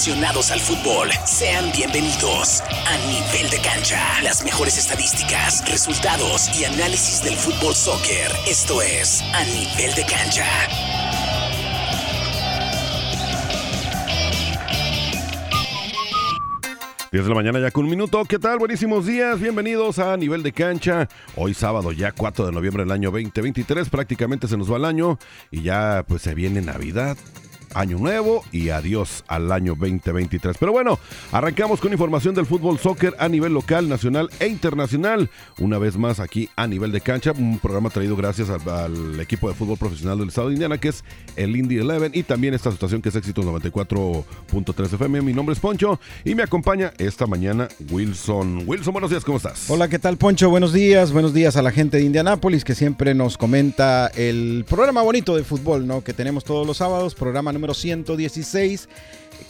aficionados al fútbol, sean bienvenidos a Nivel de Cancha. Las mejores estadísticas, resultados y análisis del fútbol soccer. Esto es A Nivel de Cancha. 10 de la mañana ya con un minuto. ¿Qué tal? Buenísimos días. Bienvenidos a Nivel de Cancha. Hoy sábado ya 4 de noviembre del año 2023. Prácticamente se nos va el año y ya pues se viene Navidad año nuevo y adiós al año 2023. Pero bueno, arrancamos con información del fútbol soccer a nivel local, nacional e internacional. Una vez más aquí a nivel de cancha, un programa traído gracias al, equipo de fútbol profesional del estado de Indiana, que es el Indy 11, y también esta situación que es éxito 94.3 FM. Mi nombre es Poncho y me acompaña esta mañana Wilson. Wilson, buenos días, ¿cómo estás? Hola, ¿qué tal, Poncho? Buenos días, buenos días a la gente de Indianápolis que siempre nos comenta el programa bonito de fútbol, ¿no? Que tenemos todos los sábados, programa número 116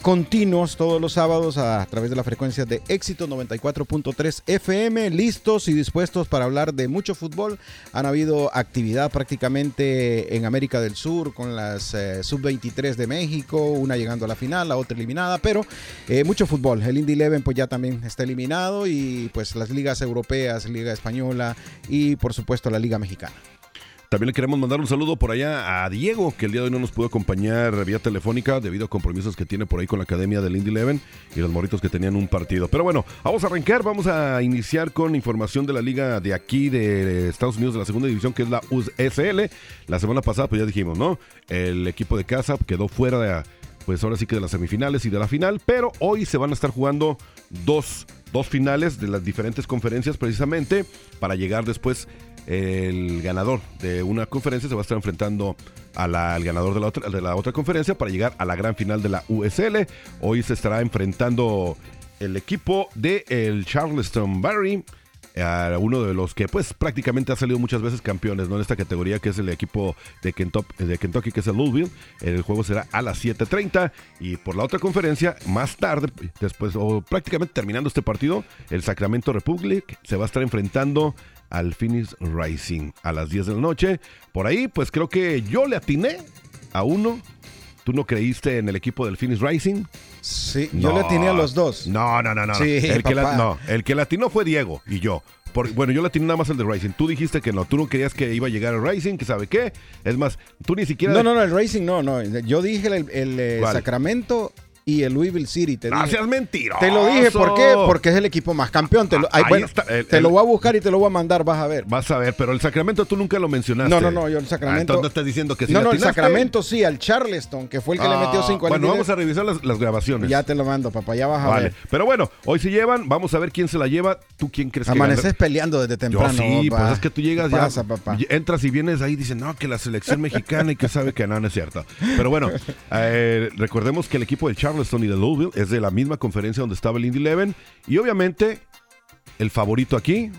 continuos todos los sábados a, través de la frecuencia de éxito 94.3 FM, listos y dispuestos para hablar de mucho fútbol. Han habido actividad prácticamente en América del Sur con las eh, sub-23 de México, una llegando a la final, la otra eliminada, pero eh, mucho fútbol. El Indy Eleven pues ya también está eliminado y pues las ligas europeas, Liga Española y por supuesto la Liga Mexicana. También le queremos mandar un saludo por allá a Diego, que el día de hoy no nos pudo acompañar vía telefónica debido a compromisos que tiene por ahí con la Academia del Indy Eleven y los moritos que tenían un partido. Pero bueno, vamos a arrancar, vamos a iniciar con información de la liga de aquí de Estados Unidos de la segunda división, que es la USL. La semana pasada, pues ya dijimos, ¿no? El equipo de casa quedó fuera de, pues ahora sí que de las semifinales y de la final, pero hoy se van a estar jugando dos, dos finales de las diferentes conferencias precisamente para llegar después el ganador de una conferencia se va a estar enfrentando al ganador de la, otra, de la otra conferencia para llegar a la gran final de la USL. Hoy se estará enfrentando el equipo de el Charleston Barry a uno de los que pues prácticamente ha salido muchas veces campeones ¿no? en esta categoría que es el equipo de Kentucky, de Kentucky que es el Louisville. El juego será a las 7.30 y por la otra conferencia más tarde, después o prácticamente terminando este partido, el Sacramento Republic se va a estar enfrentando al Phoenix Rising a las 10 de la noche. Por ahí, pues creo que yo le atiné a uno. ¿Tú no creíste en el equipo del Phoenix Rising? Sí, yo le atiné a los dos. No, no, no, no. Sí, el, que no el que atinó fue Diego y yo. bueno, yo le atiné nada más el de Rising. Tú dijiste que no, tú no querías que iba a llegar el Rising, que sabe qué. Es más, tú ni siquiera. No, no, no, el Racing no, no. Yo dije el, el eh, Sacramento y el Louisville City. Te no seas mentiroso. Te lo dije, ¿por qué? Porque es el equipo más campeón. Te lo, bueno, te lo voy a buscar y te lo voy a mandar, vas a ver. Vas a ver, pero el Sacramento tú nunca lo mencionaste. No, no, no, yo el Sacramento. Ah, entonces estás diciendo que sí. No, no, el Sacramento sí, al Charleston, que fue el que le metió 5 al Bueno, vamos a revisar las, grabaciones. Ya te lo mando, papá, ya vas a ver. Pero bueno, hoy se llevan, vamos a ver quién se la lleva. ¿Tú quién crees que Amaneces peleando desde temprano. Yo sí, pues es que tú llegas ya. Entras y vienes ahí y dices, no, que la selección mexicana y que sabe que no, no es cierto. Pero bueno, eh, recordemos que el equipo del Charleston y de Louisville es de la misma conferencia donde estaba el Indy Eleven. Y obviamente, el favorito aquí,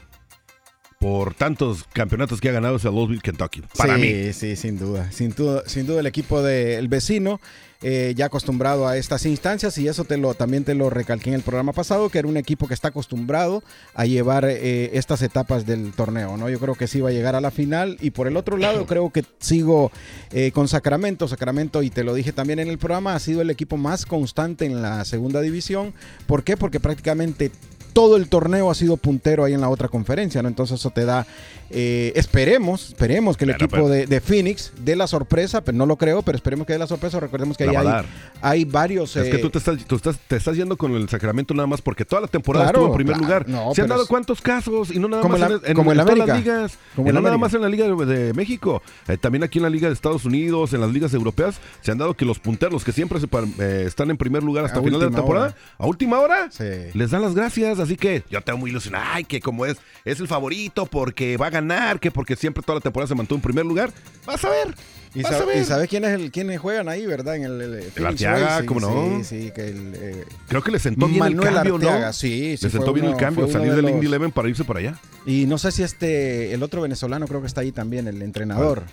por tantos campeonatos que ha ganado, es el Louisville, Kentucky. Para mí. Sí, sin duda. Sin duda, sin duda el equipo del vecino. Eh, ya acostumbrado a estas instancias y eso te lo, también te lo recalqué en el programa pasado, que era un equipo que está acostumbrado a llevar eh, estas etapas del torneo, ¿no? Yo creo que sí va a llegar a la final y por el otro lado creo que sigo eh, con Sacramento, Sacramento y te lo dije también en el programa, ha sido el equipo más constante en la segunda división, ¿por qué? Porque prácticamente todo el torneo ha sido puntero ahí en la otra conferencia, ¿no? Entonces eso te da, eh, esperemos, esperemos que el equipo de, Phoenix dé la sorpresa, pero no lo creo, pero esperemos que dé la sorpresa. Recordemos que ahí hay, hay, varios... Es que tú, te estás, tú estás, te estás yendo con el Sacramento nada más porque toda la temporada estuvo en primer lugar. Se han dado cuántos casos y no nada más en, como en, las ligas, no nada más en la Liga de, México, eh, también aquí en la Liga de Estados Unidos, en las ligas europeas, se han dado que los punteros, que siempre se, eh, están en primer lugar hasta final de la temporada, a última hora, les dan las gracias Así que yo tengo muy ilusionado. Ay, que como es, es el favorito porque va a ganar, que porque siempre toda la temporada se mantuvo en primer lugar. Vas a ver. ¿Y, sabes quién es el, quiénes juegan ahí, verdad? En el, el, Arteaga, ¿cómo no? Sí, sí, que el, eh, Creo que le sentó bien el cambio, Arteaga, ¿no? Sí, sí. Le sentó bien el cambio, salir del Indy Eleven para irse para allá. Y no sé si este, el otro venezolano creo que está ahí también, el entrenador.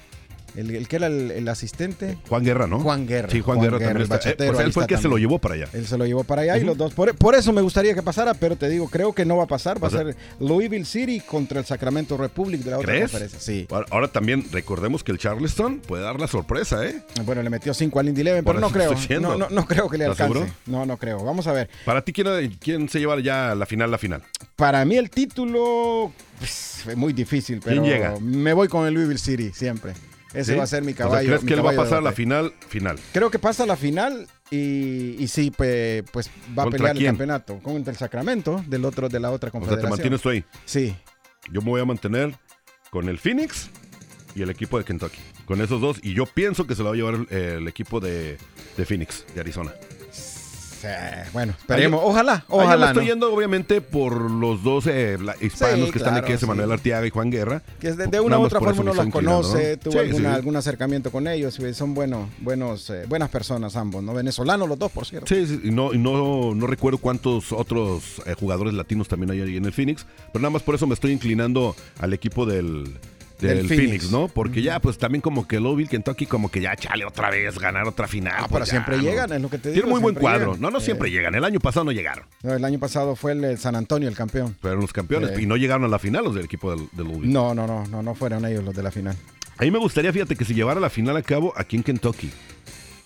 El, el que era el, el asistente. Juan Guerra, ¿no? Juan Guerra. Sí, Juan, Guerra, también el está. Eh, pues él fue el que se lo llevó para allá. Él se lo llevó para allá y los dos. Por, por eso me gustaría que pasara, pero te digo, creo que no va a pasar. Va a O sea- ser Louisville City contra el Sacramento Republic de la otra ¿Crees? conferencia. Sí. Ahora, también recordemos que el Charleston puede dar la sorpresa, ¿eh? Bueno, le metió 5 al Indy Eleven, Por pero no creo. No, no, no creo que le ¿Estás alcance. seguro? No, no creo. Vamos a ver. Para ti, ¿quién, quién se lleva ya la final, la final? Para mí el título pues, es muy difícil, ¿Quién pero llega? me voy con el Louisville City siempre. Ese ¿Sí? va a ser mi O sea, caballo. ¿Crees mi que él va a pasar la final, final? Creo que pasa la final y, y sí, pues, pues va a ¿Contra pelear quién? el campeonato contra el Sacramento del otro de la otra O sea, te confederación. mantienes tú ahí. Sí. Yo me voy a mantener con el Phoenix y el equipo de Kentucky. Con esos dos. Y yo pienso que se lo va a llevar el, el equipo de, de Phoenix, de Arizona. Sí, Bueno, esperemos. Ojalá, yo me ojalá. estoy ¿no? yendo, obviamente, por los dos eh, hispanos Sí, que están aquí, ese sí. Manuel Arteaga y Juan Guerra. Que de, de una u otra forma uno los conoce, ¿no? tuvo Sí, alguna- algún acercamiento con ellos, son buenos, buenos, eh, buenas personas ambos, ¿no? Venezolanos los dos, por cierto. Sí, sí, y no, y no, no recuerdo cuántos otros eh, jugadores latinos también hay ahí en el Phoenix, pero nada más por eso me estoy inclinando al equipo del, del, Del Phoenix, Phoenix. ¿no? Porque ya, pues también como que Louisville, Kentucky, como que ya chale otra vez, ganar otra final. Ah, pues pero ya, siempre ¿no? llegan, es lo que te digo. Tiene muy buen cuadro. llegan. No, no Eh, siempre llegan. El año pasado no llegaron. no, el año pasado fue el, San Antonio el campeón. Fueron los campeones Sí. y no llegaron a la final los del equipo del, del Louisville. No, no, no, no, no fueron ellos los de la final. A mí me gustaría, fíjate, que se llevara la final a cabo aquí en Kentucky.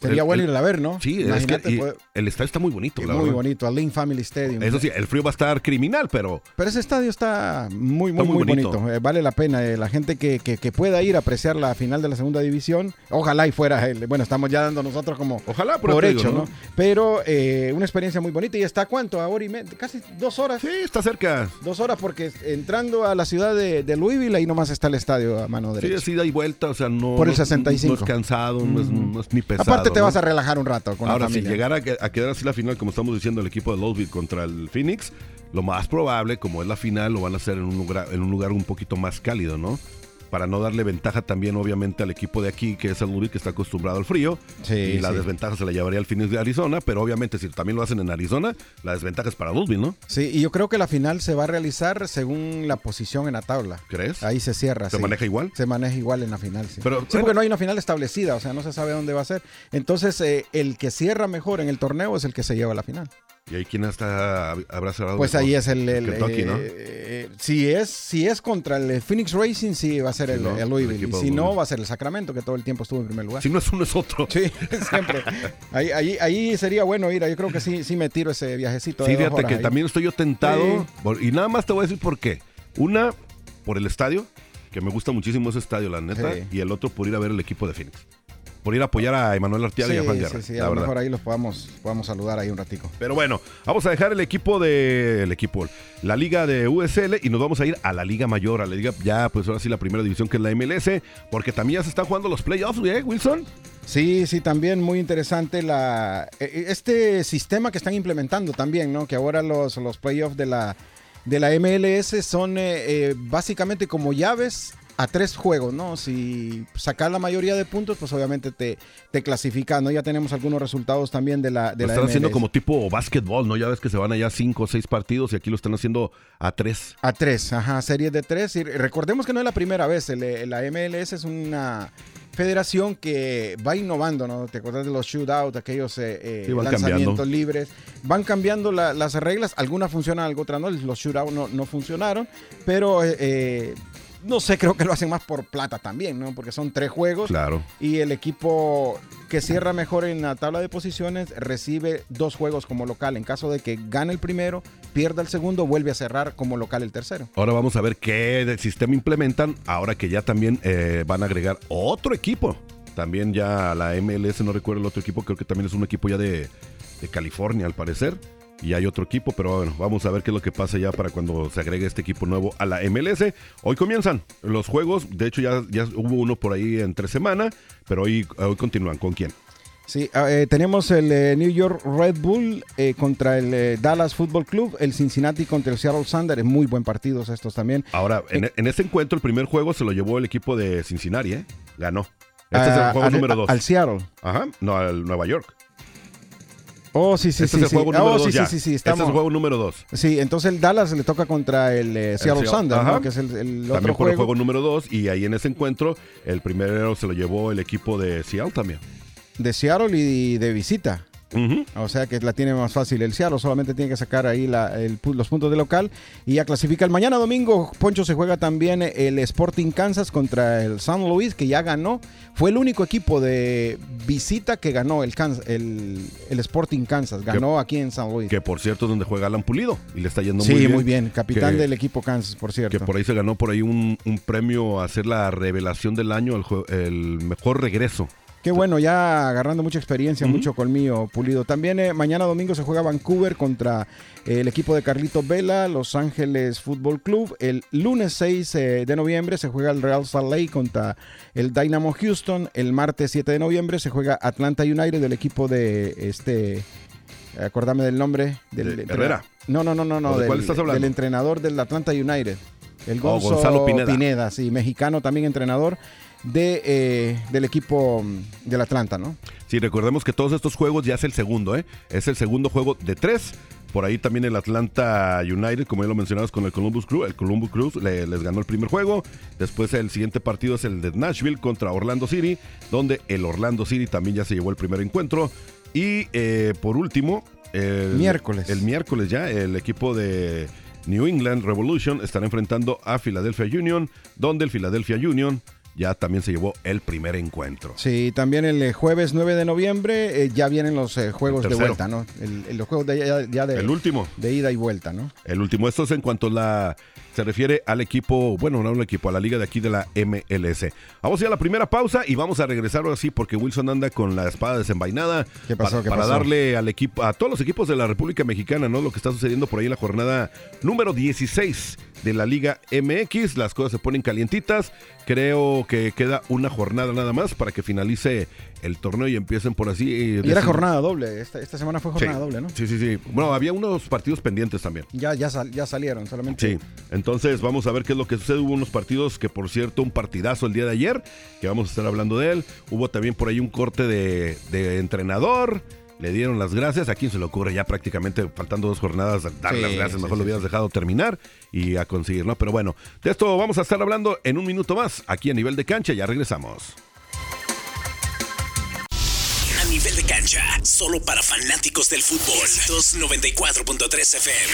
Sería bueno el- ir a ver, ¿no? Sí, es que pues, el estadio está muy bonito, la muy verdad. bonito, al Link Family Stadium. Eso sí, el frío va a estar criminal, pero Pero ese estadio está muy, Está muy, muy bonito. bonito. Eh, vale la pena. eh, la gente que, que- que pueda ir a apreciar la final de la segunda división, ojalá y fuera. el- bueno, estamos ya dando nosotros como ojalá por digo, hecho, ¿no? Pero eh, una experiencia muy bonita. ¿Y está cuánto? A hora y casi dos horas. Sí, está cerca. Dos horas porque entrando a la ciudad de, de Louisville, ahí nomás está el estadio a mano Sí, derecha. es ida y vuelta, o sea, no. Por el no- 65. No es cansado, no, es, no es ni pesado. Aparte te ¿no? vas a relajar un rato con Ahora, la si familia. llegara a, que- a quedar así la final, como estamos diciendo, el equipo de Louisville contra el Phoenix, lo más probable, como es la final, lo van a hacer en un lugar, en un, lugar un poquito más cálido, ¿no? Para no darle ventaja también, obviamente, al equipo de aquí, que es el Louisville, que está acostumbrado al frío. Sí, y la sí. desventaja se la llevaría al Phoenix de Arizona, pero obviamente, si también lo hacen en Arizona, la desventaja es para Louisville, ¿no? Sí, y yo creo que la final se va a realizar según la posición en la tabla. ¿Crees? Ahí se cierra. ¿Se sí. maneja igual? Se maneja igual en la final, sí. Pero- sí, porque no hay una final establecida, o sea, no se sabe dónde va a ser. Entonces, eh, el que cierra mejor en el torneo es el que se lleva a la final. ¿Y ahí quién hasta habrá cerrado? Pues mejor? ahí es el... el, Kentucky, eh, ¿no? eh, si, es, si es contra el Phoenix Racing, sí va a ser el, ¿no? el Louisville. y si no, Louisville. va a ser el Sacramento, que todo el tiempo estuvo en primer lugar. Si no es uno, es otro. Sí, siempre. Ahí, ahí, ahí sería bueno ir. Yo creo que sí, sí me tiro ese viajecito. Sí, dos fíjate que ahí. también estoy yo tentado. Sí. y nada más te voy a decir por qué. Una, por el estadio, que me gusta muchísimo ese estadio, la neta. Sí. Y el otro, por ir a ver el equipo de Phoenix. Por ir a apoyar a Emanuel Arteaga y a Juan Guerra. sí, a lo verdad. mejor ahí los podamos, podamos saludar ahí un ratico. Pero bueno, vamos a dejar el equipo de. El equipo. La liga de USL y nos vamos a ir a la liga mayor, a la liga ya, pues ahora sí, la primera división que es la MLS. Porque también ya se están jugando los playoffs, ¿eh, Wilson? Sí, sí, también muy interesante la eh, este sistema que están implementando también, ¿no? Que ahora los, los playoffs de la, de la MLS son eh, eh, básicamente como llaves a tres juegos, ¿no? Si sacas la mayoría de puntos, pues obviamente te, te clasificas, ¿no? Ya tenemos algunos resultados también de la, de lo la están haciendo como tipo básquetbol, ¿no? Ya ves que se van allá cinco o seis partidos y aquí lo están haciendo a tres. A tres, ajá, series de tres. Y recordemos que no es la primera vez. el- la MLS es una federación que va innovando, ¿no? Te acuerdas de los shootouts, aquellos eh, eh, Sí, lanzamientos cambiando. libres. Van cambiando la- las reglas. Algunas funcionan, algo otras no. Los shootouts no, no funcionaron. Pero, eh, eh, no sé, creo que lo hacen más por plata también, ¿no? Porque son tres juegos. Claro. Y el equipo que cierra mejor en la tabla de posiciones recibe dos juegos como local. En caso de que gane el primero, pierda el segundo, vuelve a cerrar como local el tercero. Ahora vamos a ver qué de- sistema implementan. Ahora que ya también eh, van a agregar otro equipo. También ya la MLS, no recuerdo el otro equipo, creo que también es un equipo ya de, de California al parecer. Y hay otro equipo, pero bueno, vamos a ver qué es lo que pasa ya para cuando se agregue este equipo nuevo a la MLS. Hoy comienzan los juegos, de hecho ya, ya hubo uno por ahí entre semana, pero hoy, hoy continúan. ¿Con quién? Sí, ah, eh, tenemos el eh, New York Red Bull eh, contra el Dallas Football Club, el Cincinnati contra el Seattle Sanders, muy buen partidos estos también. Ahora, en, en ese encuentro, el primer juego se lo llevó el equipo de Cincinnati, ¿eh? Ganó. Este es Ah, el juego al, número dos. Al Seattle. Ajá, no, al Nueva York. Oh, sí, sí, este sí. es el sí. juego número Oh, 2 sí, ya. sí, sí, sí, Este es estamos- el juego número 2. Sí, entonces el Dallas le toca contra el eh, Seattle ajá. ¿no? que es el, el También otro el juego. juego número 2 y ahí en ese encuentro el primero se lo llevó el equipo de Seattle también. de Seattle y de visita. O sea que la tiene más fácil el Seattle, solamente tiene que sacar ahí la- el los puntos de local y ya clasifica. El mañana domingo, Poncho, se juega también el Sporting Kansas contra el San Luis, que ya ganó. Fue el único equipo de visita que ganó el, Kansas- el, el Sporting Kansas. Ganó aquí en San Luis. Que por cierto es donde juega Alan Pulido y le está yendo sí, muy bien. muy bien. Capitán Que- del equipo Kansas, por cierto. Que por ahí se ganó por ahí un, un premio a ser la revelación del año, el, el mejor regreso. Qué bueno, ya agarrando mucha experiencia, mucho colmillo pulido. También eh, mañana domingo se juega Vancouver contra eh, el equipo de Carlito Vela, Los Ángeles Fútbol Club. El lunes 6 eh, de noviembre se juega el Real Salt Lake contra el Dynamo Houston. El martes 7 de noviembre se juega Atlanta United del equipo de este. Acordame del nombre. Del, De Herrera. No, no, no, no. no ¿O de del, cuál estás hablando? del entrenador del Atlanta United. El Oh, Gonzo Gonzalo Pineda. Pineda, sí, mexicano también entrenador de, eh, del equipo mm, del Atlanta, ¿no? Sí, recordemos que todos estos juegos ya es el segundo, ¿eh? Es el segundo juego de tres. Por ahí también el Atlanta United, como ya lo mencionabas con el Columbus Crew. El Columbus Crew le- les ganó el primer juego. Después el siguiente partido es el de Nashville contra Orlando City, donde el Orlando City también ya se llevó el primer encuentro. Y eh, por último, el Miércoles. El miércoles ya, el equipo de New England Revolution estará enfrentando a Philadelphia Union, donde el Philadelphia Union ya también se llevó el primer encuentro. Sí, también el eh, jueves 9 de noviembre eh, ya vienen los eh, juegos de vuelta, ¿no? El- el- los juegos de, ya, ya de, El último. de ida y vuelta, ¿no? El último, esto es en cuanto la se refiere al equipo, bueno, no al equipo, a la liga de aquí de la MLS. Vamos a ir a la primera pausa y vamos a regresar ahora sí porque Wilson anda con la espada desenvainada ¿Qué pasó? para, ¿Qué para pasó? darle al equipo, a todos los equipos de la República Mexicana, ¿no? Lo que está sucediendo por ahí en la jornada número 16 de la Liga MX. Las cosas se ponen calientitas. Creo que queda una jornada nada más para que finalice el torneo y empiecen por así. eh, Y era jornada doble, esta, esta semana fue Sí, jornada doble, ¿no? Sí, sí, sí. Bueno, había unos partidos pendientes también. Ya, ya, sal- ya salieron, solamente. Sí, entonces vamos a ver qué es lo que sucede. Hubo unos partidos que, por cierto, un partidazo el día de ayer, que vamos a estar hablando de él. Hubo también por ahí un corte de, de entrenador. Le dieron las gracias. ¿A quién se le ocurre ya prácticamente faltando dos jornadas darle Sí, las gracias? sí, Mejor lo hubieras sí. dejado terminar y a conseguir, ¿no? Pero bueno, de esto vamos a estar hablando en un minuto más aquí a nivel de cancha. Ya regresamos. A nivel de cancha, solo para fanáticos del fútbol. 294.3 FM.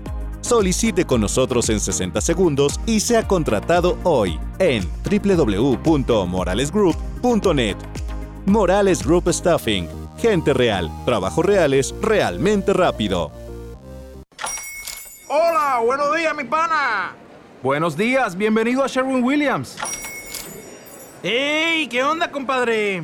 Solicite con nosotros en 60 segundos y sea contratado hoy en www.moralesgroup.net. Morales Group Staffing. Gente real, trabajos reales, realmente rápido. Hola, buenos días, mi pana. Buenos días, bienvenido a Sherwin Williams. ¡Ey! ¿Qué onda, compadre?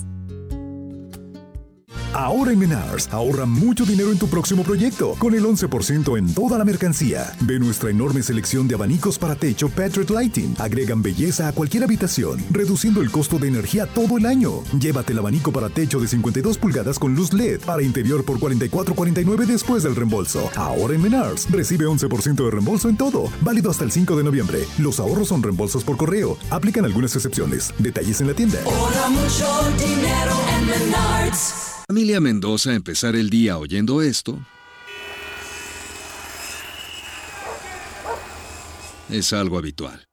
Ahora en Menards, ahorra mucho dinero en tu próximo proyecto, con el 11% en toda la mercancía. Ve nuestra enorme selección de abanicos para techo Patriot Lighting. Agregan belleza a cualquier habitación, reduciendo el costo de energía todo el año. Llévate el abanico para techo de 52 pulgadas con luz LED para interior por 44.49 después del reembolso. Ahora en Menards, recibe 11% de reembolso en todo, válido hasta el 5 de noviembre. Los ahorros son reembolsos por correo. Aplican algunas excepciones. Detalles en la tienda. Ahorra mucho dinero en Menards. Familia Mendoza empezar el día oyendo esto es algo habitual.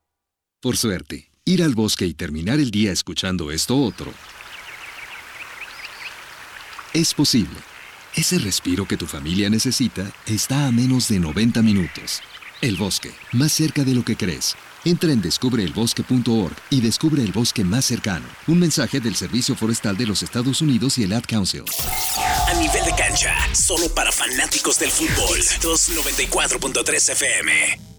Por suerte, ir al bosque y terminar el día escuchando esto otro es posible. Ese respiro que tu familia necesita está a menos de 90 minutos. El bosque, más cerca de lo que crees. Entra en descubreelbosque.org y descubre el bosque más cercano. Un mensaje del Servicio Forestal de los Estados Unidos y el Ad Council. A nivel de cancha, solo para fanáticos del fútbol. 294.3 FM.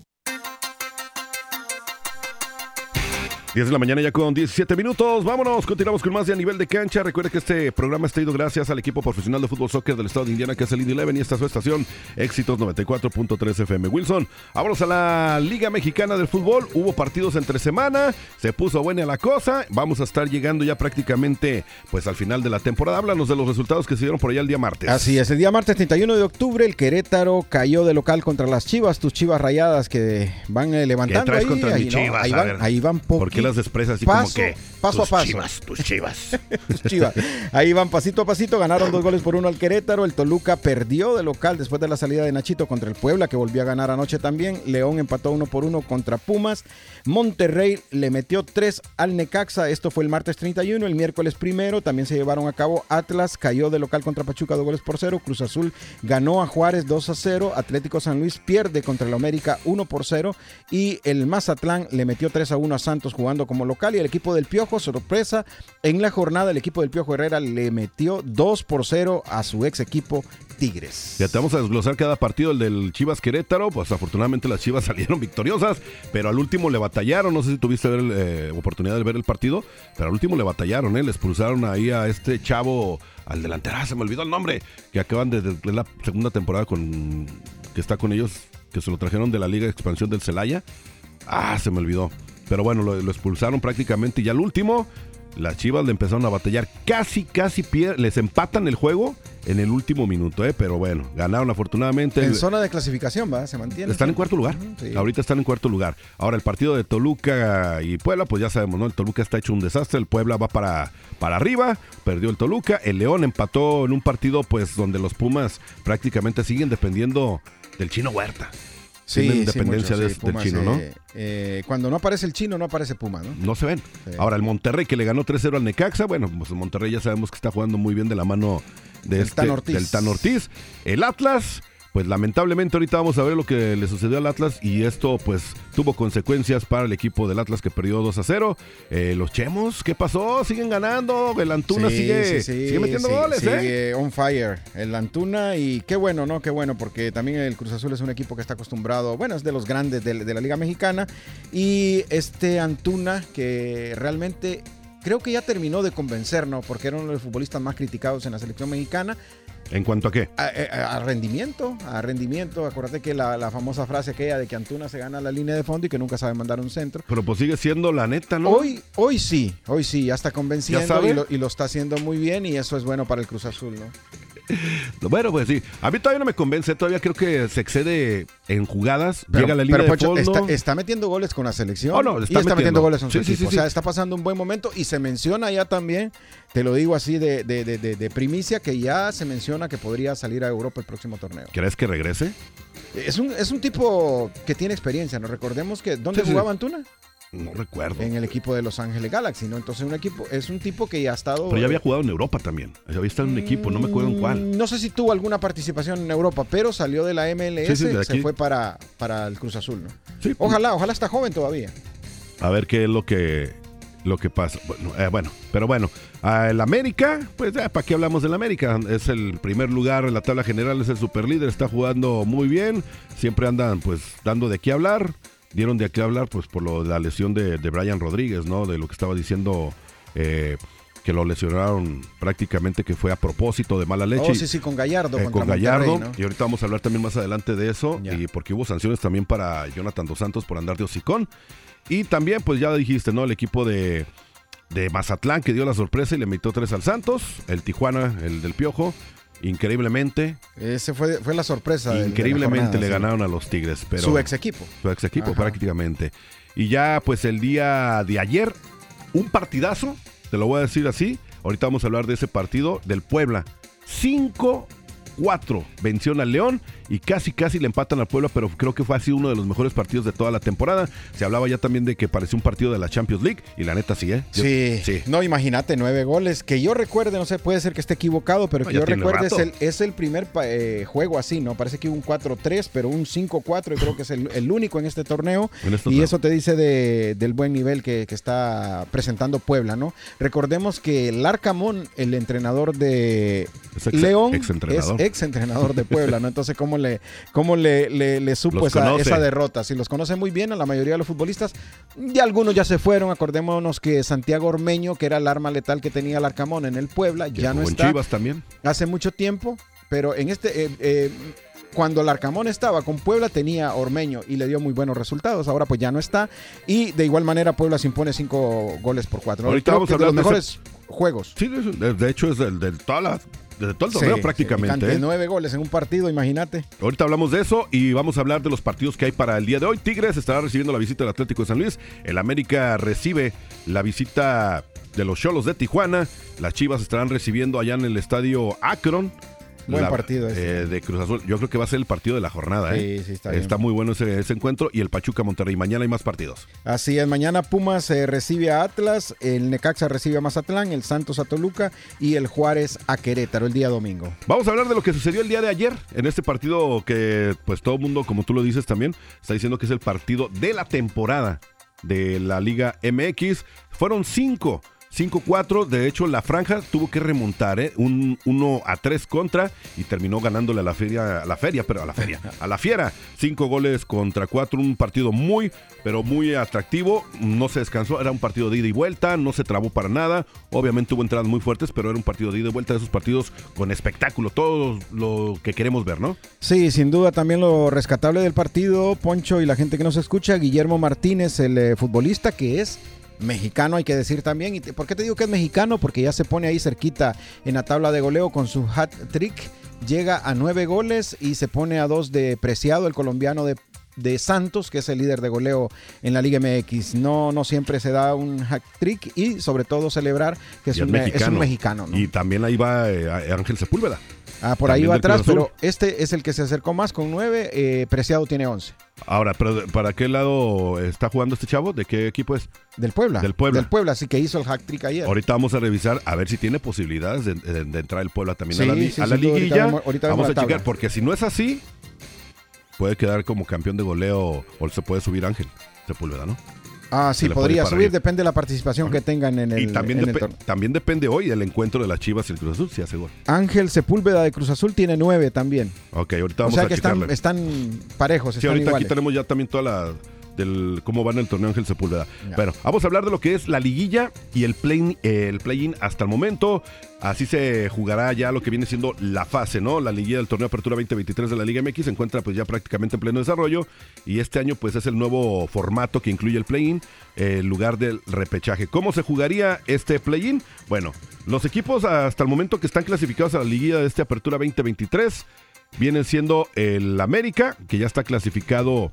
10 de la mañana ya con 17 minutos. Vámonos, continuamos con más de a nivel de cancha. Recuerde que este programa está ido gracias al equipo profesional de fútbol soccer del estado de Indiana, que es el Indy Eleven, y esta es su estación Éxitos 94.3 FM. Wilson, vámonos a la Liga Mexicana del Fútbol. Hubo partidos entre semana, se puso buena la cosa. Vamos a estar llegando ya prácticamente pues al final de la temporada. Háblanos de los resultados que se dieron por allá el día martes. Así es, el día martes 31 de octubre, el Querétaro cayó de local contra las Chivas, tus Chivas rayadas que van eh, levantando. ¿Qué traes ahí, contra ahí. Chivas? Ahí van, ahí van ¿Por qué poqui- las expresas así paso, como que paso a tus paso. chivas, tus chivas? Tus Chivas. Ahí van pasito a pasito, ganaron dos goles por uno al Querétaro. El Toluca perdió de local después de la salida de Nachito contra el Puebla, que volvió a ganar anoche también. León empató uno por uno contra Pumas. Monterrey le metió tres al Necaxa. Esto fue el martes 31. El miércoles primero también se llevaron a cabo. Atlas cayó de local contra Pachuca dos goles por cero. Cruz Azul ganó a Juárez 2 a 0. Atlético San Luis pierde contra el América 1 por 0. Y el Mazatlán le metió 3 a 1 a Santos jugando como local. Y el equipo del Piojo, sorpresa, en la jornada el equipo del Piojo Herrera le metió 2 por 0 a su ex equipo Tigres. Ya te vamos a desglosar cada partido, el del Chivas Querétaro. Pues afortunadamente las Chivas salieron victoriosas, pero al último le batallaron. No sé si tuviste eh, oportunidad de ver el partido, pero al último le batallaron, ¿eh? Le expulsaron ahí a este chavo, al delantero, ah, se me olvidó el nombre, que acaban de- de la segunda temporada con que está con ellos, que se lo trajeron de la Liga de Expansión del Celaya. Ah, se me olvidó. Pero bueno, lo, lo expulsaron prácticamente y al último las Chivas le empezaron a batallar. Casi, casi pier- les empatan el juego en el último minuto, ¿eh? Pero bueno, ganaron afortunadamente. En zona de clasificación, ¿va? Se mantiene. Están en cuarto lugar. sí. Ahorita están en cuarto lugar. Ahora, el partido de Toluca y Puebla, pues ya sabemos, ¿no? El Toluca está hecho un desastre. El Puebla va para, para arriba. Perdió el Toluca. El León empató en un partido, pues, donde los Pumas prácticamente siguen dependiendo del chino Huerta. Tienen dependencia mucho, de- sí, del chino, ¿no? eh, eh, cuando no aparece el chino, no aparece Puma, ¿no? No se ven. Sí. Ahora, el Monterrey que le ganó 3-0 al Necaxa. Bueno, pues el Monterrey ya sabemos que está jugando muy bien de la mano de Del este- Tan Ortiz. del Tan Ortiz. El Atlas, pues lamentablemente ahorita vamos a ver lo que le sucedió al Atlas y esto pues tuvo consecuencias para el equipo del Atlas que perdió 2 a 0. Eh, los Chemos, ¿qué pasó? Siguen ganando. El Antuna Sí, sigue, sí, sí, sigue metiendo goles, ¿eh? sigue on fire el Antuna y qué bueno, ¿no? Qué bueno porque también el Cruz Azul es un equipo que está acostumbrado, bueno, es de los grandes de, de la Liga Mexicana y este Antuna que realmente creo que ya terminó de convencer, ¿no? Porque era uno de los futbolistas más criticados en la selección mexicana. ¿En cuanto a qué? A, a- a rendimiento, a rendimiento. Acuérdate que la, la famosa frase aquella de que Antuna se gana la línea de fondo y que nunca sabe mandar un centro. Pero pues sigue siendo la neta, ¿no? Hoy, hoy sí, hoy sí, ya está convenciendo y lo, y lo está haciendo muy bien y eso es bueno para el Cruz Azul, ¿no? Bueno, pues sí. A mí todavía no me convence. Todavía creo que se excede en jugadas. Pero- llega a la línea pero, de Pocho, fondo. está, está metiendo goles con la selección Oh, no, y está metiendo, metiendo. goles con su Sí, sí, equipo. sí, o sea, está pasando un buen momento y se menciona ya también, te lo digo así de, de- de- de- de primicia, que ya se menciona que podría salir a Europa el próximo torneo. ¿Crees que regrese? Es un, es un tipo que tiene experiencia, ¿no? Recordemos que ¿dónde jugaba Antuna? No recuerdo. En el equipo de Los Ángeles Galaxy, ¿no? Entonces un equipo, es un tipo que ya ha estado... Pero ya había jugado en Europa también. Había estado en un equipo, no me acuerdo en cuál. Mm, No sé si tuvo alguna participación en Europa, pero salió de la MLS, Sí, sí, de se fue para, para el Cruz Azul, ¿no? Sí. Ojalá, ojalá está joven todavía. A ver qué es lo que lo que pasa. Bueno, eh, bueno pero bueno, el América, pues ya, ¿para qué hablamos del América? Es el primer lugar en la tabla general, es el superlíder, está jugando muy bien, siempre andan pues dando de qué hablar. Dieron de qué hablar pues por lo de la lesión de, de Brian Rodríguez, ¿no? De lo que estaba diciendo eh, que lo lesionaron prácticamente que fue a propósito de mala leche. Oh, sí, sí, con Gallardo. Eh, con Gallardo. Monterrey, ¿no? Y ahorita vamos a hablar también más adelante de eso. Y porque hubo sanciones también para Jonathan Dos Santos por andar de hocicón. Y también, pues ya dijiste, ¿no? El equipo de, de Mazatlán que dio la sorpresa y le metió tres al Santos. El Tijuana, el del Piojo. Increíblemente, Ese fue, fue la sorpresa. de- de la increíblemente jornada, le sí. ganaron a los Tigres. Pero, Su ex equipo. Su ex equipo, Ajá. prácticamente. Y ya, pues el día de ayer, un partidazo, te lo voy a decir así. Ahorita vamos a hablar de ese partido del Puebla. 5-4 venció al León y casi casi le empatan al Puebla, pero creo que fue así uno de los mejores partidos de toda la temporada. Se hablaba ya también de que parecía un partido de la Champions League y la neta sí, ¿eh? Yo- Sí, sí. no, imagínate, nueve goles. Que yo recuerde, no sé, puede ser que esté equivocado, pero que yo recuerde es el, es el primer eh, juego así, ¿no? Parece que hubo un 4-3, pero un 5-4, y creo que es el, el único en este torneo. En este y torneo. eso te dice de- del buen nivel que, que está presentando Puebla, ¿no? Recordemos que Larcamón, el entrenador de Es ex- León, es ex entrenador de Puebla, ¿no? Entonces, ¿cómo le, cómo le, le- le supo Los esa, derrota? Si los conoce muy bien a la mayoría de los futbolistas, ya algunos ya se fueron. Acordémonos que Santiago Ormeño, que era el arma letal que tenía el Arcamón en el Puebla, Que ya no está. Chivas también. Hace mucho tiempo, pero en este. eh, eh, cuando el Arcamón estaba con Puebla tenía Ormeño y le dio muy buenos resultados. Ahora pues ya no está. Y de igual manera Puebla se impone cinco goles por cuatro. Ahorita Creo vamos a de hablar los de ese- mejores juegos. Sí, de, de- de hecho es del, del toda la- de todo el torneo Sí, prácticamente. sí, ¿eh? nueve goles en un partido, imagínate. Ahorita hablamos de eso y vamos a hablar de los partidos que hay para el día de hoy. Tigres estará recibiendo la visita del Atlético de San Luis. El América recibe la visita de los Cholos de Tijuana. Las Chivas estarán recibiendo allá en el estadio Akron. Buen la- partido ese. eh, de Cruz Azul. Yo creo que va a ser el partido de la jornada. ¿eh? Sí, sí, está bien. muy bueno ese, ese encuentro. Y el Pachuca Monterrey. Mañana hay más partidos. Así es, mañana Pumas eh, recibe a Atlas, el Necaxa recibe a Mazatlán, el Santos a Toluca y el Juárez a Querétaro el día domingo. Vamos a hablar de lo que sucedió el día de ayer en este partido que pues todo el mundo, como tú lo dices también, está diciendo que es el partido de la temporada de la Liga MX. Fueron cinco. 5-4, de hecho la franja tuvo que remontar, ¿eh? un 1 a 3 contra y terminó ganándole a la feria, a la feria, pero a la feria, a la fiera. Cinco goles contra cuatro, un partido muy, pero muy atractivo. No se descansó, era un partido de ida y vuelta, no se trabó para nada. Obviamente hubo entradas muy fuertes, pero era un partido de ida y vuelta de esos partidos con espectáculo, todo lo que queremos ver, ¿no? Sí, sin duda también lo rescatable del partido, Poncho y la gente que nos escucha, Guillermo Martínez, el eh, futbolista que es mexicano, hay que decir también. ¿Y por qué te digo que es mexicano? Porque ya se pone ahí cerquita en la tabla de goleo con su hat trick. Llega a nueve goles y se pone a dos de Preciado, el colombiano de, de Santos, que es el líder de goleo en la Liga MX. No, no siempre se da un hat trick y sobre todo celebrar que es, un, me- es un mexicano. ¿no? Y también ahí va eh, Ángel Sepúlveda. Ah, por ahí va atrás, pero este es el que se acercó más con nueve. eh, Preciado tiene once. Ahora, pero ¿para qué lado está jugando este chavo? ¿De qué equipo es? Del Puebla. Del Puebla. Del Puebla, así que hizo el hack trick ayer. Ahorita vamos a revisar a ver si tiene posibilidades de, de- de entrar el Puebla también a la, li- sí, a la sin duda, ahorita liguilla. vemos- ahorita vemos vamos la a checar, porque si no es así, puede quedar como campeón de goleo o se puede subir Ángel Sepúlveda, ¿no? Ah, sí, podría subir, ir. depende de la participación que tengan en el, y también, en el torneo. también depende hoy del encuentro de las Chivas y el Cruz Azul, hace gol. Ángel Sepúlveda de Cruz Azul tiene nueve también. Ok, ahorita O vamos sea a que están, están parejos, Sí, están ahorita iguales. aquí tenemos ya también toda la del cómo va en el torneo Ángel Sepúlveda. Bueno, vamos a hablar de lo que es la liguilla y el play el play-in hasta el momento. Así se jugará ya lo que viene siendo la fase, ¿no? La liguilla del torneo Apertura 2023 de la Liga MX se encuentra pues ya prácticamente en pleno desarrollo y este año pues es el nuevo formato que incluye el play-in en lugar del repechaje. ¿Cómo se jugaría este play-in? Bueno, los equipos hasta el momento que están clasificados a la liguilla de este Apertura 2023 vienen siendo el América, que ya está clasificado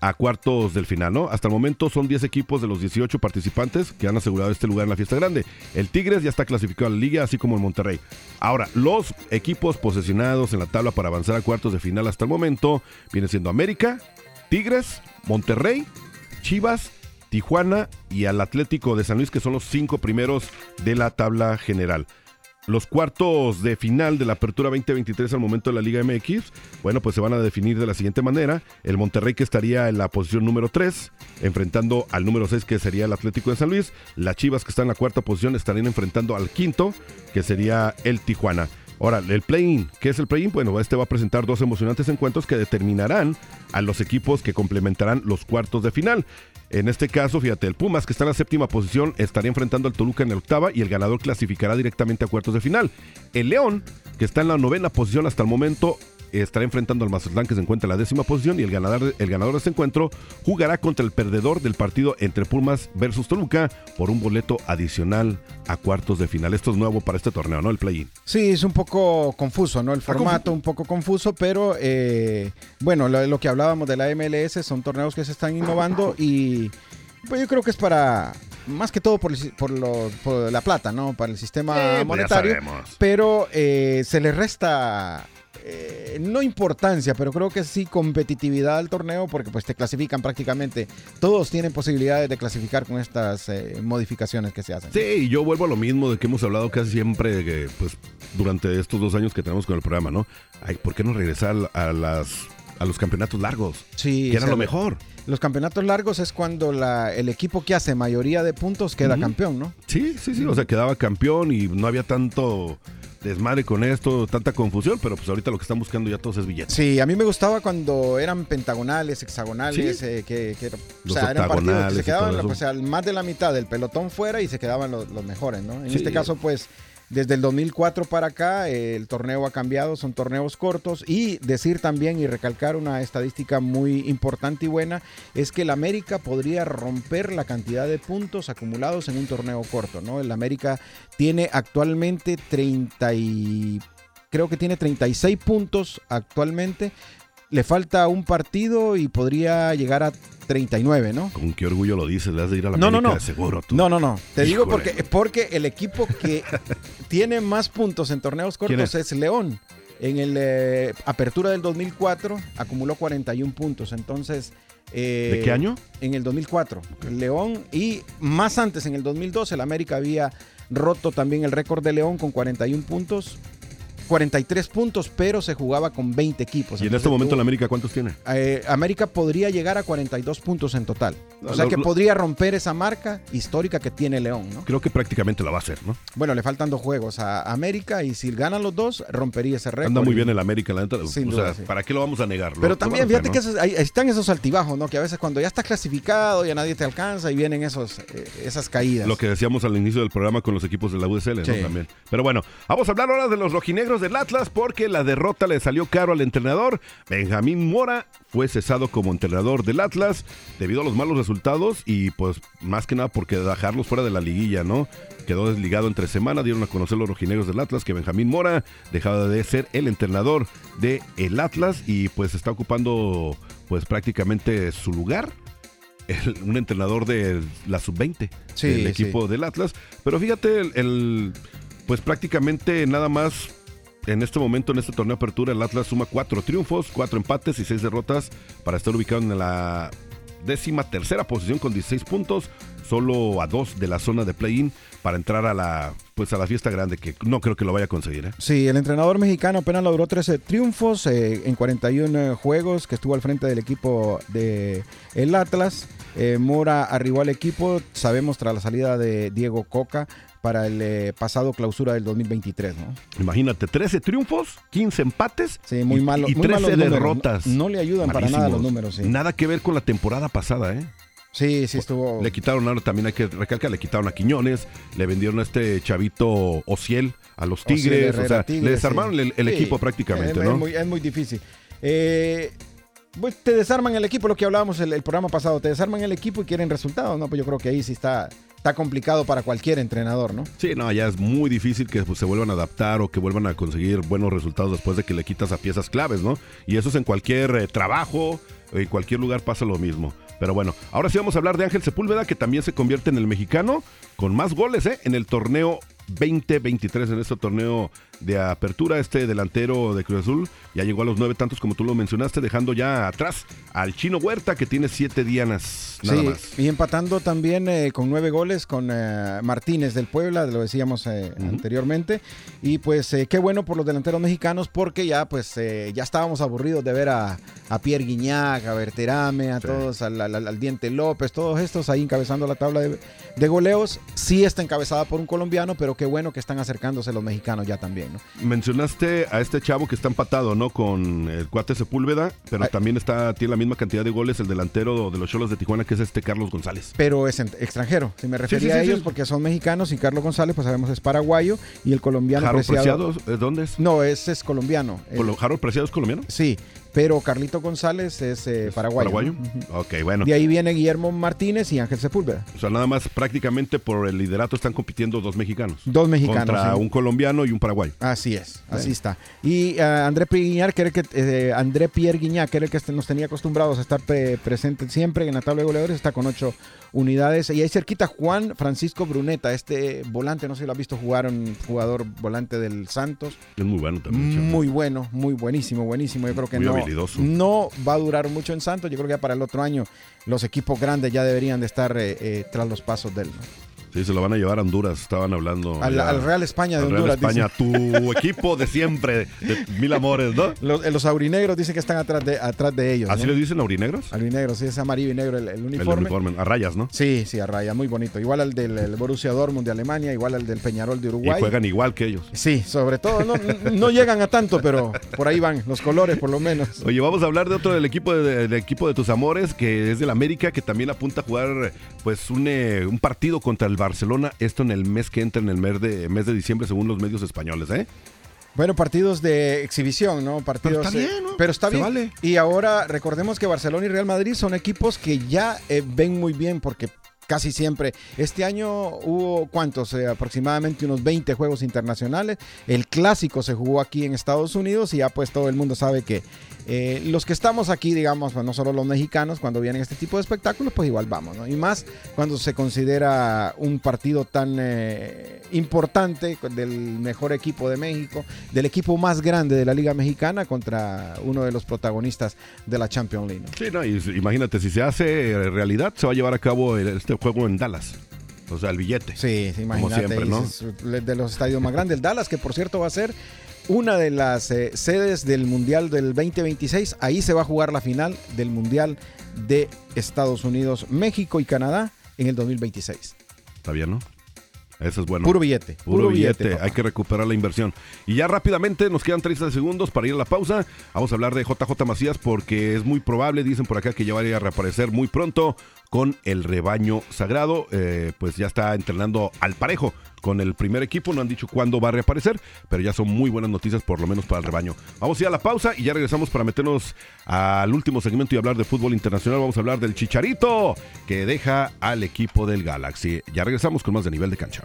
a cuartos del final, ¿no? Hasta el momento son 10 equipos de los 18 participantes que han asegurado este lugar en la fiesta grande. El Tigres ya está clasificado a la liga, así como el Monterrey. Ahora, los equipos posesionados en la tabla para avanzar a cuartos de final hasta el momento vienen siendo América, Tigres, Monterrey, Chivas, Tijuana y al Atlético de San Luis, que son los cinco primeros de la tabla general. Los cuartos de final de la apertura 2023 al momento de la Liga MX, bueno, pues se van a definir de la siguiente manera. El Monterrey que estaría en la posición número 3, enfrentando al número 6 que sería el Atlético de San Luis. Las Chivas que están en la cuarta posición estarían enfrentando al quinto, que sería el Tijuana. Ahora, el play-in. ¿Qué es el play-in? Bueno, este va a presentar dos emocionantes encuentros que determinarán a los equipos que complementarán los cuartos de final. En este caso, fíjate, el Pumas, que está en la séptima posición, estaría enfrentando al Toluca en la octava y el ganador clasificará directamente a cuartos de final. El León, que está en la novena posición hasta el momento, estará enfrentando al Mazatlán que se encuentra en la décima posición y el ganador, el ganador de este encuentro jugará contra el perdedor del partido entre Pumas versus Toluca por un boleto adicional a cuartos de final. Esto es nuevo para este torneo, ¿no? El play-in. Sí, es un poco confuso, ¿no? El formato un poco confuso, pero eh, bueno, lo, lo que hablábamos de la MLS son torneos que se están innovando y pues yo creo que es para más que todo por, por, lo- por la plata, ¿no? Para el sistema pues monetario. Pero eh, se le resta, eh, no importancia, pero creo que sí competitividad al torneo porque pues te clasifican prácticamente. Todos tienen posibilidades de clasificar con estas eh, modificaciones que se hacen. Sí, y yo vuelvo a lo mismo de que hemos hablado casi siempre de que, pues, durante estos dos años que tenemos con el programa, ¿no? Ay, ¿por qué no regresar a las a los campeonatos largos? Sí, que era o sea, lo mejor. Los campeonatos largos es cuando la- el equipo que hace mayoría de puntos queda campeón, ¿no? Sí, sí, sí. O sea, quedaba campeón y no había tanto desmadre con esto, tanta confusión, pero pues ahorita lo que están buscando ya todos es billetes. Sí, a mí me gustaba cuando eran pentagonales, hexagonales, Sí. eh, que, que- o sea, eran partidos que se quedaban o sea, más de la mitad del pelotón fuera y se quedaban los, los mejores, ¿no? En Sí. este caso, pues, desde el 2004 para acá, el torneo ha cambiado, son torneos cortos y decir también y recalcar una estadística muy importante y buena es que el América podría romper la cantidad de puntos acumulados en un torneo corto, ¿no? El América tiene actualmente 30 y creo que tiene 36 puntos actualmente. Le falta un partido y podría llegar a 39, ¿no? Con qué orgullo lo dices, le has de ir a la No, no, América no. de seguro tú. No, no, no. Te digo porque, porque el equipo que tiene más puntos en torneos ¿Quién cortos es? es? León. En el eh, Apertura del 2004 acumuló 41 puntos. Entonces. eh, ¿De qué año? En el 2004. León y más antes, en el 2012, el América había roto también el récord de León con 41 puntos. 43 puntos, pero se jugaba con 20 equipos. Y en este momento la América, ¿cuántos tiene? eh, América podría llegar a 42 puntos en total. O No, sea lo- que lo- podría romper esa marca histórica que tiene León, ¿no? Creo que prácticamente la va a hacer, ¿no? Bueno, le faltan dos juegos a América y si ganan los dos, rompería ese récord. Anda muy bien el América, la neta. Sin o duda, sea, sí. ¿para qué lo vamos a negar? Pero lo también, fíjate que ahí, ahí están esos altibajos, ¿no? Que a veces cuando ya estás clasificado, ya nadie te alcanza y vienen esos, eh, esas caídas. Lo que decíamos al inicio del programa con los equipos de la USL, Sí. ¿no? También. Pero bueno, vamos a hablar ahora de los rojinegros del Atlas porque la derrota le salió caro al entrenador. Benjamín Mora fue cesado como entrenador del Atlas debido a los malos resultados y pues más que nada porque dejarlos fuera de la liguilla, ¿no? Quedó desligado entre semana, dieron a conocer los rojinegros del Atlas que Benjamín Mora dejaba de ser el entrenador de el Atlas y pues está ocupando pues prácticamente su lugar el- un entrenador de la sub-20 Sí, del sí. equipo del Atlas. Pero fíjate, el, el- pues prácticamente nada más en este momento, en este torneo de apertura, el Atlas suma cuatro triunfos, cuatro empates y seis derrotas para estar ubicado en la décima tercera posición con 16 puntos, solo a dos de la zona de play-in para entrar a la pues a la fiesta grande que no creo que lo vaya a conseguir. ¿eh? Sí, el entrenador mexicano apenas logró 13 triunfos eh, en 41 juegos que estuvo al frente del equipo de el Atlas. Eh, Mora arribó al equipo, sabemos, tras la salida de Diego Coca para el eh, pasado clausura del 2023, ¿no? Imagínate, 13 triunfos, 15 empates Sí, muy malo- y muy 13 malos números. derrotas. No- no le ayudan para nada los números, sí. Nada que ver con la temporada pasada, ¿eh? Sí, sí estuvo. Le quitaron, ahora también hay que recalcar, le quitaron a Quiñones, le vendieron a este chavito Ociel a los Tigres, o sea, Tigres, le desarmaron sí. el, el Sí, equipo prácticamente, es, ¿no? Es muy, es muy difícil. Eh, pues te desarman el equipo, lo que hablábamos el, el programa pasado, te desarman el equipo y quieren resultados, ¿no? Pues yo creo que ahí sí está, está complicado para cualquier entrenador, ¿no? Sí, no, ya es muy difícil que pues, se vuelvan a adaptar o que vuelvan a conseguir buenos resultados después de que le quitas a piezas claves, ¿no? Y eso es en cualquier eh, trabajo, en cualquier lugar pasa lo mismo. Pero bueno, ahora sí vamos a hablar de Ángel Sepúlveda, que también se convierte en el mexicano con más goles ¿eh? en el torneo 2023, en este torneo de apertura. Este delantero de Cruz Azul ya llegó a los nueve tantos, como tú lo mencionaste, dejando ya atrás al Chino Huerta, que tiene siete dianas nada sí, más. y empatando también eh, con nueve goles con eh, Martínez del Puebla, lo decíamos eh, anteriormente. Y pues qué bueno por los delanteros mexicanos porque ya pues eh, ya estábamos aburridos de ver a, a Pierre Guiñac, a Berterame, a todos, al, al- al Diente López, todos estos ahí encabezando la tabla de, de goleos. Sí está encabezada por un colombiano, pero qué bueno que están acercándose los mexicanos ya también. Mencionaste a este chavo que está empatado, ¿no? Con el cuate Sepúlveda, pero Ay. también está tiene la misma cantidad de goles el delantero de los Cholos de Tijuana, que es este Carlos González. Pero es extranjero. Si me refería sí, sí, a ellos porque son mexicanos y Carlos González, pues sabemos es paraguayo y el colombiano Jaro Preciado. Preciado, ¿eh, ¿dónde es? No, ese es colombiano. ¿Jaro Preciado es colombiano? sí, pero Carlito González es eh, paraguayo. ¿Paraguayo? Ok, bueno. De ahí viene Guillermo Martínez y Ángel Sepúlveda. O sea, nada más prácticamente por el liderato están compitiendo dos mexicanos. Dos mexicanos. Contra sí. un colombiano y un paraguayo. Así es, así está. Y eh, André Pierre que era el que, eh, André Pierre Guignac, que era el que nos tenía acostumbrados a estar pre- presente siempre en la tabla de goleadores, está con ocho unidades. Y ahí cerquita Juan Francisco Bruneta, este volante, no sé si lo has visto jugar, un jugador volante del Santos. Es muy bueno también. Muy bueno, muy buenísimo, buenísimo. Yo creo que Muy no, no va a durar mucho en Santos. Yo creo que ya para el otro año los equipos grandes ya deberían de estar eh, eh, tras los pasos de él. Sí, se lo van a llevar a Honduras, estaban hablando. Al, Real España de Al Real Honduras. España, tu equipo de siempre, de mil amores, ¿no? Los, eh, los aurinegros dicen que están atrás de, atrás de ellos. ¿Así ¿no? le dicen aurinegros? Aurinegros, sí, es amarillo y negro el, el El uniforme. uniforme, a rayas, ¿no? Sí, sí, a raya, muy bonito. Igual al del el Borussia Dortmund de Alemania, igual al del Peñarol de Y Uruguay. juegan igual que ellos. Sí, sobre todo, no, no llegan a tanto, pero por ahí van, los colores por lo menos. Oye, vamos a hablar de otro del equipo de, del equipo de tus amores, que es del América, que también apunta a jugar pues un, eh, un partido contra el Barcelona, esto en el mes que entra, en el mes de, mes de diciembre, según los medios españoles, ¿eh? Bueno, partidos de exhibición, ¿no? Partidos, está eh, bien, ¿no? Pero está bien. vale. Y ahora recordemos que Barcelona y Real Madrid son equipos que ya eh, ven muy bien porque casi siempre. Este año hubo cuántos, Eh, aproximadamente unos 20 juegos internacionales. El clásico se jugó aquí en Estados Unidos y ya pues todo el mundo sabe que eh, los que estamos aquí, digamos, pues, no solo los mexicanos, cuando vienen este tipo de espectáculos, pues igual vamos, ¿no? Y más cuando se considera un partido tan eh, importante del mejor equipo de México, del equipo más grande de la Liga Mexicana contra uno de los protagonistas de la Champions League. ¿no? Sí, no, y imagínate, si se hace eh, realidad, se va a llevar a cabo este juego en Dallas. O sea, el billete. Sí, sí, imagínate. siempre, y ¿no? es de los estadios más grandes. El Dallas, que por cierto va a ser una de las eh, sedes del Mundial del 2026. Ahí se va a jugar la final del Mundial de Estados Unidos, México y Canadá en el 2026. Está bien, ¿no? Eso es bueno. Puro billete. Puro, billete, papá. hay que recuperar la inversión. Y ya rápidamente, nos quedan 30 segundos para ir a la pausa. Vamos a hablar de JJ Macías porque es muy probable, dicen por acá, que ya vaya a reaparecer muy pronto con el rebaño sagrado. Eh, pues ya está entrenando al parejo con el primer equipo. No han dicho cuándo va a reaparecer, pero ya son muy buenas noticias, por lo menos para el rebaño. Vamos a ir a la pausa y ya regresamos para meternos al último segmento y hablar de fútbol internacional. Vamos a hablar del Chicharito que deja al equipo del Galaxy. Ya regresamos con más de nivel de cancha.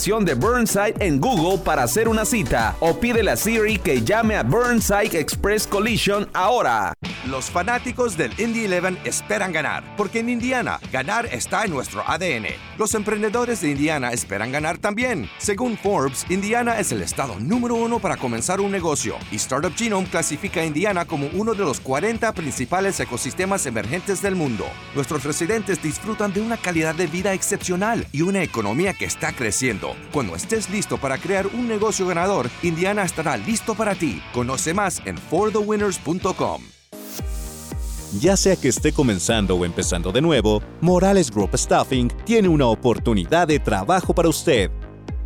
de Burnside en Google para hacer una cita o pídele a Siri que llame a Burnside Express Collision ahora. Los fanáticos del Indy 11 esperan ganar, porque en Indiana, ganar está en nuestro ADN. Los emprendedores de Indiana esperan ganar también. Según Forbes, Indiana es el estado número uno para comenzar un negocio, y Startup Genome clasifica a Indiana como uno de los 40 principales ecosistemas emergentes del mundo. Nuestros residentes disfrutan de una calidad de vida excepcional y una economía que está creciendo. Cuando estés listo para crear un negocio ganador, Indiana estará listo para ti. Conoce más en forthewinners.com. Ya sea que esté comenzando o empezando de nuevo, Morales Group Staffing tiene una oportunidad de trabajo para usted.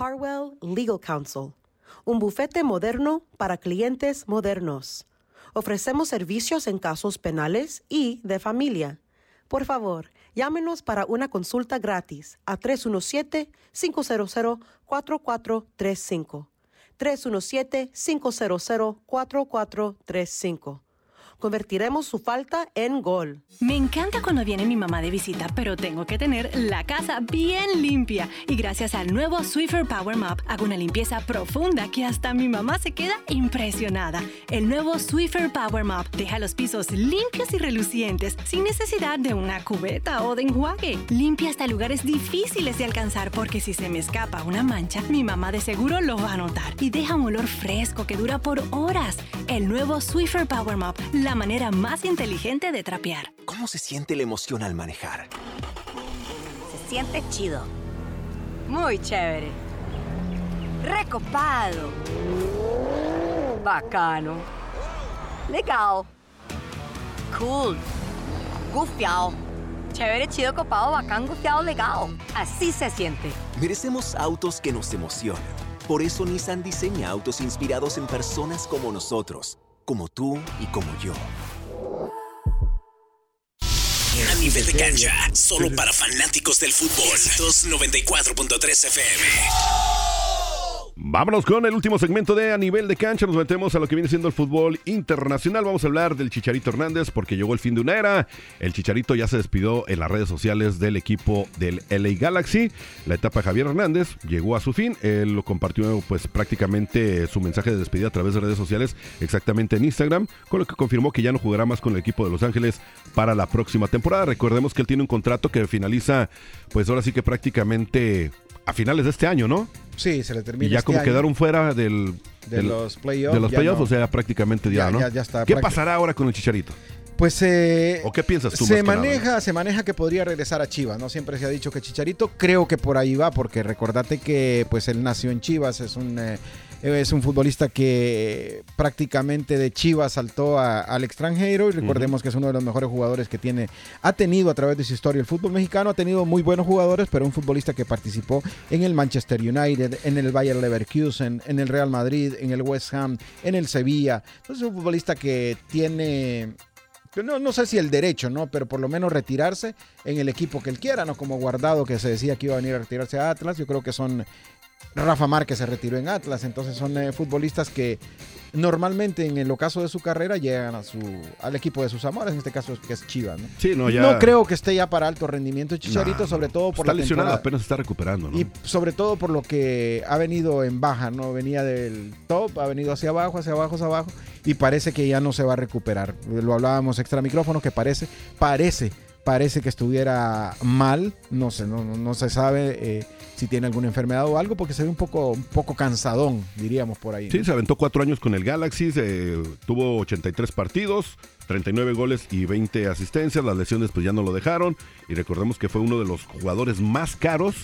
Harwell Legal Counsel, un bufete moderno para clientes modernos. Ofrecemos servicios en casos penales y de familia. Por favor, llámenos para una consulta gratis a 317-500-4435. 317-500-4435. Convertiremos su falta en gol. Me encanta cuando viene mi mamá de visita, pero tengo que tener la casa bien limpia. Y gracias al nuevo Swiffer Power Mop hago una limpieza profunda que hasta mi mamá se queda impresionada. El nuevo Swiffer Power Mop deja los pisos limpios y relucientes sin necesidad de una cubeta o de enjuague. Limpia hasta lugares difíciles de alcanzar porque si se me escapa una mancha, mi mamá de seguro lo va a notar. Y deja un olor fresco que dura por horas. El nuevo Swiffer Power Mop, la manera más inteligente de trapear. ¿Cómo se siente la emoción al manejar? Se siente chido. Muy chévere. Recopado. Bacano. Legal. Cool. Gufiao. Chévere, chido, copado, bacán, gufiado, legal. Así se siente. Merecemos autos que nos emocionan. Por eso Nissan diseña autos inspirados en personas como nosotros, como tú y como yo. A nivel de cancha, solo para fanáticos del fútbol. 294.3 FM. Vámonos con el último segmento de A Nivel de Cancha. Nos metemos a lo que viene siendo el fútbol internacional. Vamos a hablar del Chicharito Hernández porque llegó el fin de una era. El Chicharito ya se despidió en las redes sociales del equipo del LA Galaxy. La etapa Javier Hernández llegó a su fin. Él lo compartió pues prácticamente su mensaje de despedida a través de redes sociales, exactamente en Instagram, con lo que confirmó que ya no jugará más con el equipo de Los Ángeles para la próxima temporada. Recordemos que él tiene un contrato que finaliza pues ahora sí que prácticamente a finales de este año, ¿no? Sí, se le termina. Y ya este como año. quedaron fuera del, De del- los playoffs, De los playoffs, no. o sea, prácticamente ya, Ya, ¿no? ya- ya está ¿Qué pasará ahora con el Chicharito? Pues eh, ¿O qué piensas tú se nada? maneja, se maneja que podría regresar a Chivas, ¿no? Siempre se ha dicho que Chicharito, creo que por ahí va, porque recordate que pues él nació en Chivas, es un eh, es un futbolista que prácticamente de Chivas saltó a- al extranjero y recordemos que es uno de los mejores jugadores que tiene, ha tenido a través de su historia el fútbol mexicano, ha tenido muy buenos jugadores, pero un futbolista que participó en el Manchester United, en el Bayer Leverkusen, en el Real Madrid, en el West Ham, en el Sevilla. Entonces es un futbolista que tiene no, no sé si el derecho, ¿no? Pero por lo menos retirarse en el equipo que él quiera, ¿no? Como Guardado que se decía que iba a venir a retirarse a Atlas. Yo creo que son... Rafa Márquez se retiró en Atlas, entonces son eh, futbolistas que normalmente en el ocaso de su carrera llegan a su, al equipo de sus amores, en este caso es que es Chivas, ¿no? Sí, no, ya- creo que esté ya para alto rendimiento Chicharito, No, sobre todo por Está la lesionado, temporada. apenas está recuperando, ¿no? Y sobre todo por lo que ha venido en baja, ¿no? Venía del top, ha venido hacia abajo, hacia abajo, hacia abajo, y parece que ya no se va a recuperar. Lo hablábamos extra micrófono, que parece, parece, parece que estuviera mal, no sé, no, no- no se sabe eh, si tiene alguna enfermedad o algo, porque se ve un poco, un poco cansadón, diríamos por ahí. ¿no? Sí, se aventó cuatro años con el Galaxy, se- tuvo 83 partidos, 39 goles y 20 asistencias. Las lesiones pues ya no lo dejaron. Y recordemos que fue uno de los jugadores más caros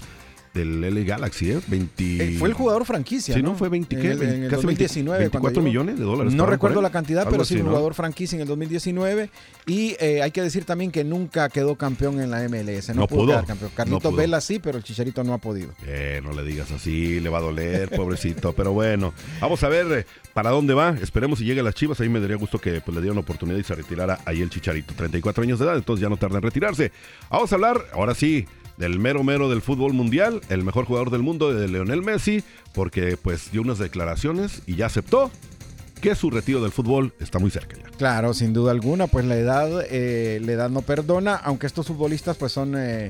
del LA Galaxy, ¿eh? 20... Eh, fue el jugador franquicia. Sí, ¿no? Fue 20, en ¿qué? el, en el Casi 2019. 24 cuando llegó. millones de dólares No recuerdo la cantidad, pero sí, un ¿no? jugador franquicia en el 2019. Y eh, hay que decir también que nunca quedó campeón en la MLS. No, No pudo, pudo. quedar campeón. Carlitos No. Vela sí, pero el Chicharito no ha podido. Eh, no le digas así, le va a doler, pobrecito. Pero bueno, vamos a ver eh, para dónde va. Esperemos si llega a las Chivas. Ahí me daría gusto que pues, le dieran oportunidad y se retirara ahí el Chicharito. 34 años de edad, entonces ya no tarda en retirarse. Vamos a hablar, ahora sí, del mero mero del fútbol mundial, el mejor jugador del mundo de Leonel Messi, porque pues dio unas declaraciones y ya aceptó que su retiro del fútbol está muy cerca ya. Claro, sin duda alguna, pues la edad, eh, la edad no perdona, aunque estos futbolistas pues son, eh,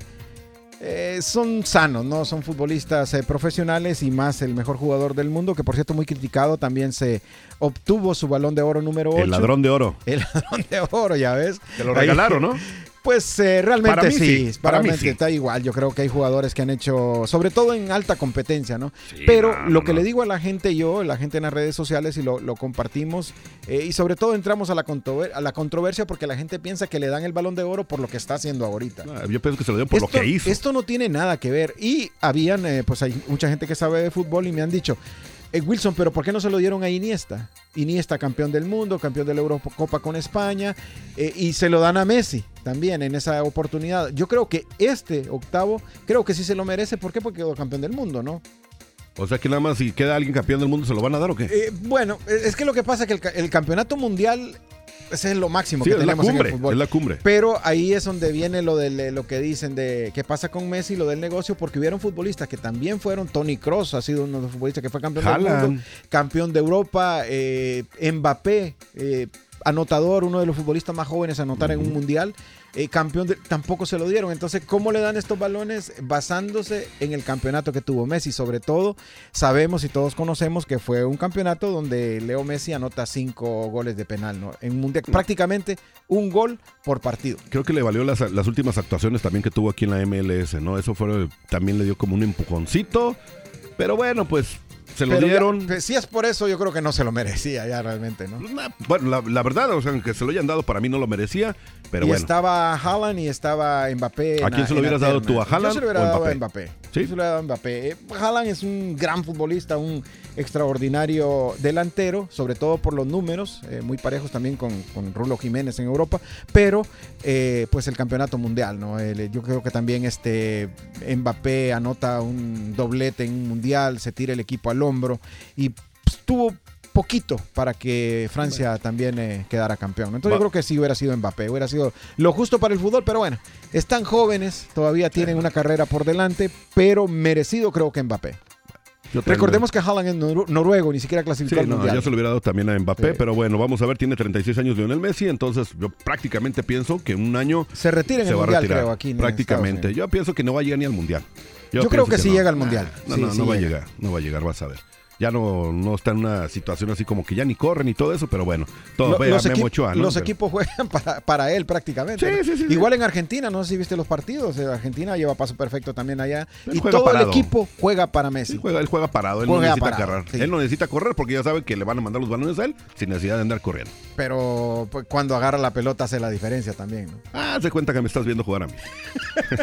eh, son sanos, ¿no? Son futbolistas eh, profesionales y más el mejor jugador del mundo, que por cierto muy criticado, también se obtuvo su balón de oro número 8. El ladrón de oro. El ladrón de oro, ya ves. Te lo Ahí- regalaron, ¿no? Pues eh, realmente Para mí sí, sí, para mí sí. está igual. Yo creo que hay jugadores que han hecho, sobre todo en alta competencia, ¿no? Sí, Pero no, lo que no. le digo a la gente yo, la gente en las redes sociales y lo, lo compartimos, eh, y sobre todo entramos a la, a la controversia porque la gente piensa que le dan el balón de oro por lo que está haciendo ahorita. Ah, Yo pienso que se lo dio por esto, lo que hizo. esto no tiene nada que ver. Y habían, eh, pues hay mucha gente que sabe de fútbol y me han dicho, Wilson, pero ¿por qué no se lo dieron a Iniesta? Iniesta campeón del mundo, campeón de la Eurocopa con España, eh, y se lo dan a Messi también en esa oportunidad. Yo creo que este octavo, creo que sí se lo merece. ¿Por qué? Porque quedó campeón del mundo, ¿no? O sea que nada más si queda alguien campeón del mundo, ¿se lo van a dar o qué? Eh, bueno, eh, es que lo que pasa es que el campeonato mundial ese es lo máximo Sí, que tenemos cumbre, en el fútbol. es la cumbre. Pero ahí es donde viene lo de lo que dicen de qué pasa con Messi, lo del negocio, porque hubieron futbolistas que también fueron. Tony Cross ha sido uno de los futbolistas que fue campeón del mundo, campeón de Europa, eh, Mbappé, eh, anotador, uno de los futbolistas más jóvenes a anotar en un mundial. Eh, campeón de- tampoco se lo dieron. Entonces, ¿cómo le dan estos balones? Basándose en el campeonato que tuvo Messi. Sobre todo, sabemos y todos conocemos que fue un campeonato donde Leo Messi anota cinco goles de penal, ¿no? En mundial, prácticamente un gol por partido. Creo que le valió las, las últimas actuaciones también que tuvo aquí en la MLS, ¿no? Eso fue, también le dio como un empujoncito. Pero bueno, pues se lo Pero ya, dieron. pues, si es por eso, yo creo que no se lo merecía ya realmente, ¿no? Bueno, la, la verdad, o sea, aunque se lo hayan dado, para mí no lo merecía. Pero y bueno. estaba Haaland y estaba Mbappé. ¿A quién se lo hubieras dado tú, a Haaland Yo se lo hubiera dado a Mbappé? Mbappé. ¿Sí? Yo se lo hubiera dado a Mbappé. Eh, Haaland es un gran futbolista, un extraordinario delantero, sobre todo por los números, eh, muy parejos también con, con Rulo Jiménez en Europa, pero eh, pues el campeonato mundial, ¿no? El- yo creo que también este Mbappé anota un doblete en un mundial, se tira el equipo al hombro y pues, tuvo poquito para que Francia también eh, quedara campeón. Entonces Va. yo creo que sí hubiera sido Mbappé, hubiera sido lo justo para el fútbol, pero bueno, están jóvenes, todavía tienen una carrera por delante, pero merecido creo que Mbappé. Recordemos que Haaland es noru- noruego, ni siquiera clasificó Sí, al no, mundial. yo se lo hubiera dado también a Mbappé, Sí. pero bueno, vamos a ver, tiene 36 años Lionel Messi, entonces yo prácticamente pienso que en un año Se retira en se el va a mundial, retirar. creo, aquí en prácticamente. Yo pienso que no va a llegar ni al mundial. Yo creo pienso que sí llega al mundial. No, Sí, no, sí no va a llega. llegar, no va a llegar, vas a ver. Ya no, no está en una situación así como que ya ni corren y todo eso, pero bueno, todo Lo- los a Memo equip- Ochoa, ¿no? los Pero- equipos juegan para, para él prácticamente. Sí, ¿no? sí, sí. Igual en Argentina, no sé si viste los partidos. eh, Argentina lleva paso perfecto también allá. Él y todo parado. el equipo juega para Messi. Juega, él juega parado, él no necesita parado, correr. Él no necesita correr porque ya sabe que le van a mandar los balones a él sin necesidad de andar corriendo. Pero pues, cuando agarra la pelota hace la diferencia también. ¿no? Ah, se cuenta que me estás viendo jugar a mí.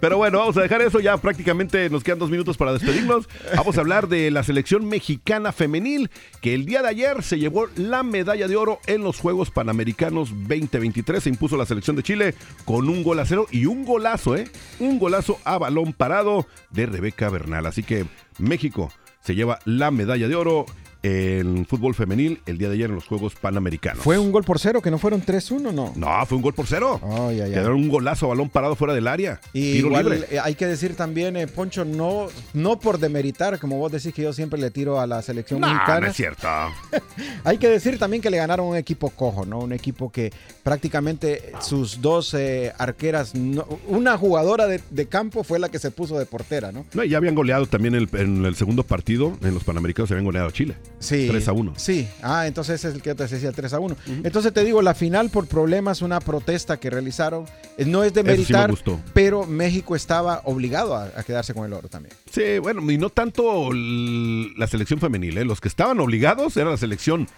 Pero bueno, vamos a dejar eso. Ya prácticamente nos quedan dos minutos para despedirnos. Vamos a hablar de la selección mexicana femenil que el día de ayer se llevó la medalla de oro en los Juegos Panamericanos 2023. Se impuso la selección de Chile con un gol a cero y un golazo, ¿eh? Un golazo a balón parado de Rebeca Bernal. Así que México se lleva la medalla de oro en fútbol femenil el día de ayer en los Juegos Panamericanos. ¿Fue un gol por cero que no fueron 3-1? No. No, fue un gol por cero. Oh, ya, ya. Quedaron un golazo balón parado fuera del área. Y Tiro igual libre. eh, hay que decir también, eh, Poncho, no, no por demeritar, como vos decís que yo siempre le tiro a la selección No, mexicana. no es cierto. Hay que decir también que le ganaron un equipo cojo, ¿no? Un equipo que prácticamente sus dos eh, arqueras, no- una jugadora de, de campo fue la que se puso de portera, ¿no? No, y ya habían goleado también el- en el segundo partido, en los Panamericanos se habían goleado a Chile. Sí. 3 a 1. Sí, ah, entonces ese es el que yo te decía, el 3 a 1. Entonces te digo, la final por problemas, una protesta que realizaron, eh, no es de Eso sí me meritar, pero México estaba obligado a, a quedarse con el oro también. Sí, bueno, y no tanto la selección femenil, ¿eh? los que estaban obligados era la selección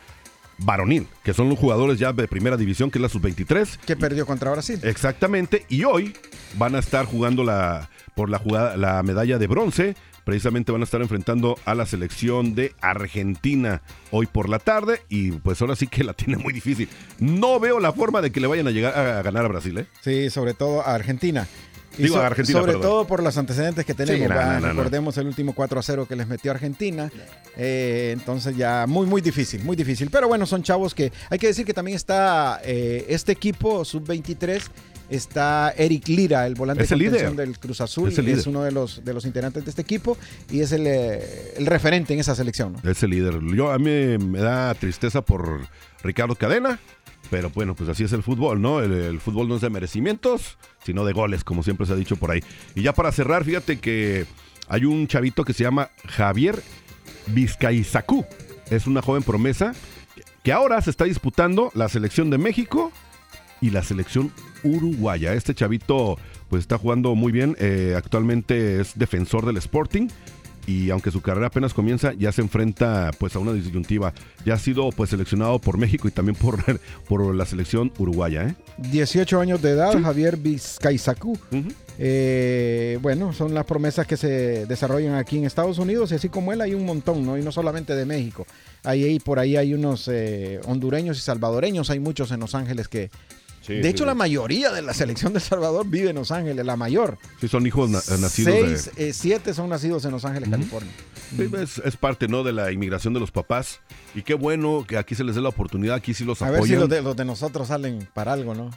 varonil, que son los jugadores ya de primera división, que es la sub-23. Que perdió contra Brasil. Exactamente, y hoy van a estar jugando la, por la, jugada, la medalla de bronce. Precisamente van a estar enfrentando a la selección de Argentina hoy por la tarde y pues ahora sí que la tiene muy difícil. No veo la forma de que le vayan a llegar a ganar a Brasil, ¿eh? Sí, sobre todo a Argentina. Y Digo, so- Argentina, sobre perdón. todo por los antecedentes que tenemos. Sí, no, ¿verdad? no, no, no. Recordemos el último 4 a 0 que les metió Argentina. Eh, entonces ya muy, muy difícil, muy difícil. Pero bueno, son chavos que hay que decir que también está eh, este equipo sub-23. Está Eric Lira, el volante de contención del Cruz Azul. Es el Es, uno de los, de los integrantes de este equipo y es el, eh, el referente en esa selección. ¿no? Es el líder. Yo, a mí me da tristeza por Ricardo Cadena, pero bueno, pues así es el fútbol, ¿no? El, el fútbol no es de merecimientos, sino de goles, como siempre se ha dicho por ahí. Y ya para cerrar, fíjate que hay un chavito que se llama Javier Vizcaizacú. Es una joven promesa que ahora se está disputando la selección de México y la selección uruguaya. Este chavito pues está jugando muy bien, eh, actualmente es defensor del Sporting y aunque su carrera apenas comienza, ya se enfrenta pues a una disyuntiva. Ya ha sido pues seleccionado por México y también por, por la selección uruguaya, ¿eh? 18 años de edad, Javier Vizcaizacú. Eh, bueno, son las promesas que se desarrollan aquí en Estados Unidos y así como él hay un montón, ¿no? Y no solamente de México. Ahí, ahí por ahí hay unos eh, hondureños y salvadoreños, hay muchos en Los Ángeles que, de hecho, la mayoría de la selección de El Salvador vive en Los Ángeles, la mayor. Sí, son hijos na- nacidos Seis, de... eh, siete son nacidos en Los Ángeles, California. Es, es parte, ¿no? De la inmigración de los papás. Y qué bueno que aquí se les dé la oportunidad, aquí sí los A apoyan. ver si los de, los de nosotros salen para algo, ¿no?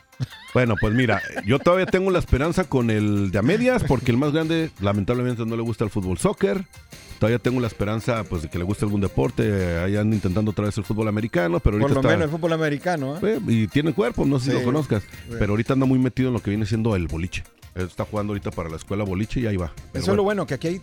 Bueno, pues mira, yo todavía tengo la esperanza con el de a medias, porque el más grande lamentablemente no le gusta el fútbol soccer. Todavía tengo la esperanza pues de que le guste algún deporte. Ahí andan intentando otra vez el fútbol americano, pero ahorita Por lo está- menos el fútbol americano, ¿eh? Eh, y tiene cuerpo, no sé si Sí. lo conozcas. Sí. Pero ahorita anda muy metido en lo que viene siendo el boliche. Él está jugando ahorita para la escuela boliche y ahí va. Pero Eso es lo bueno, que aquí hay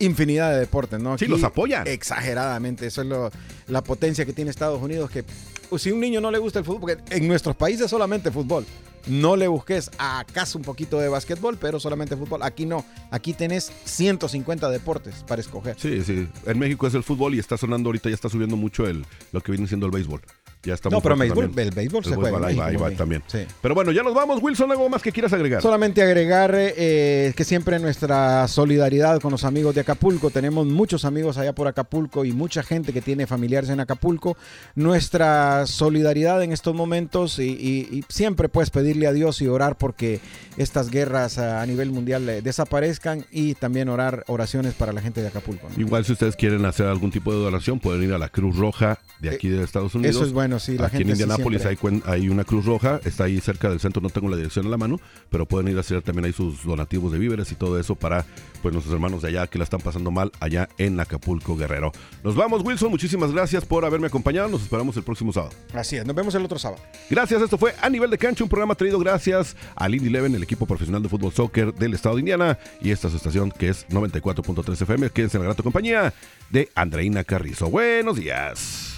infinidad de deportes, ¿no? Sí, los apoyan. Exageradamente, eso es lo, la potencia que tiene Estados Unidos, que pues, si a un niño no le gusta el fútbol, porque en nuestros países solamente fútbol, no le busques acaso un poquito de básquetbol, pero solamente fútbol. Aquí no, aquí tenés 150 deportes para escoger. Sí, sí. En México es el fútbol y está sonando ahorita, ya está subiendo mucho el, lo que viene siendo el béisbol. Ya está No, pero béisbol- el béisbol se juega ahí va, ahí va también. Sí. Pero bueno, ya nos vamos. Wilson, ¿algo más que quieras agregar? Solamente agregar eh, que siempre nuestra solidaridad con los amigos de Acapulco. Tenemos muchos amigos allá por Acapulco y mucha gente que tiene familiares en Acapulco. Nuestra solidaridad en estos momentos y, y- y siempre pues pedirle a Dios y orar porque estas guerras a, a nivel mundial eh, desaparezcan y también orar oraciones para la gente de Acapulco. ¿no? Igual si ustedes quieren hacer algún tipo de donación, pueden ir a la Cruz Roja de aquí de Estados Unidos. Eso es bueno, sí, la aquí gente en sí Indianápolis hay, una Cruz Roja, está ahí cerca del centro, no tengo la dirección en la mano, pero pueden ir a hacer también ahí sus donativos de víveres y todo eso para pues nuestros hermanos de allá que la están pasando mal allá en Acapulco, Guerrero. Nos vamos, Wilson, muchísimas gracias por haberme acompañado, nos esperamos el próximo sábado. Así es, nos vemos el otro sábado. Gracias, esto fue A Nivel de Cancha, un programa traído gracias al Indy Eleven, el equipo profesional de fútbol soccer del estado de Indiana, y esta es su estación que es 94.3 FM. Quédense en la grata compañía de Andreina Carrizo. Buenos días.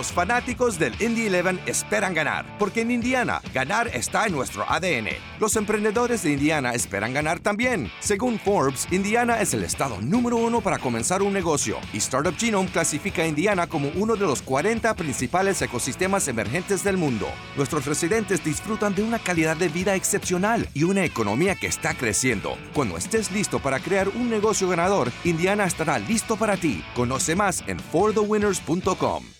Los fanáticos del Indy 11 esperan ganar, porque en Indiana, ganar está en nuestro ADN. Los emprendedores de Indiana esperan ganar también. Según Forbes, Indiana es el estado número uno para comenzar un negocio, y Startup Genome clasifica a Indiana como uno de los 40 principales ecosistemas emergentes del mundo. Nuestros residentes disfrutan de una calidad de vida excepcional y una economía que está creciendo. Cuando estés listo para crear un negocio ganador, Indiana estará listo para ti. Conoce más en forthewinners.com.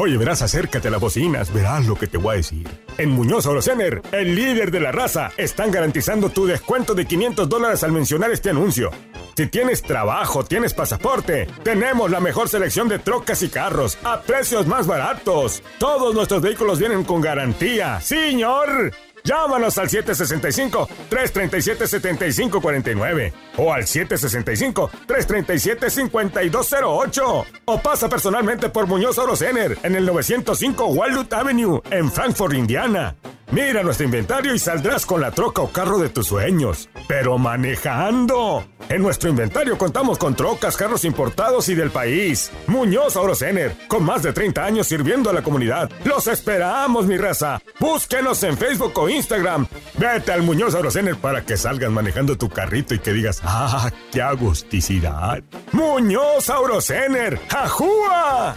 Oye, verás, acércate a las bocinas, verás lo que te voy a decir. En Muñoz Orocener, el líder de la raza, están garantizando tu descuento de 500 dólares al mencionar este anuncio. Si tienes trabajo, tienes pasaporte, tenemos la mejor selección de trocas y carros a precios más baratos. Todos nuestros vehículos vienen con garantía. ¡Señor! Llámanos al 765-337-7549 o al 765-337-5208 o pasa personalmente por Muñoz Oro Center en el 905 Walnut Avenue en Frankfort, Indiana. Mira nuestro inventario y saldrás con la troca o carro de tus sueños. Pero manejando. En nuestro inventario contamos con trocas, carros importados y del país. Muñoz Orocener, con más de 30 años sirviendo a la comunidad. Los esperamos, mi raza. Búsquenos en Facebook o Instagram. Vete al Muñoz Orocener para que salgas manejando tu carrito y que digas, ¡ah, qué agusticidad! ¡Muñoz Orocener! ¡Ajúa!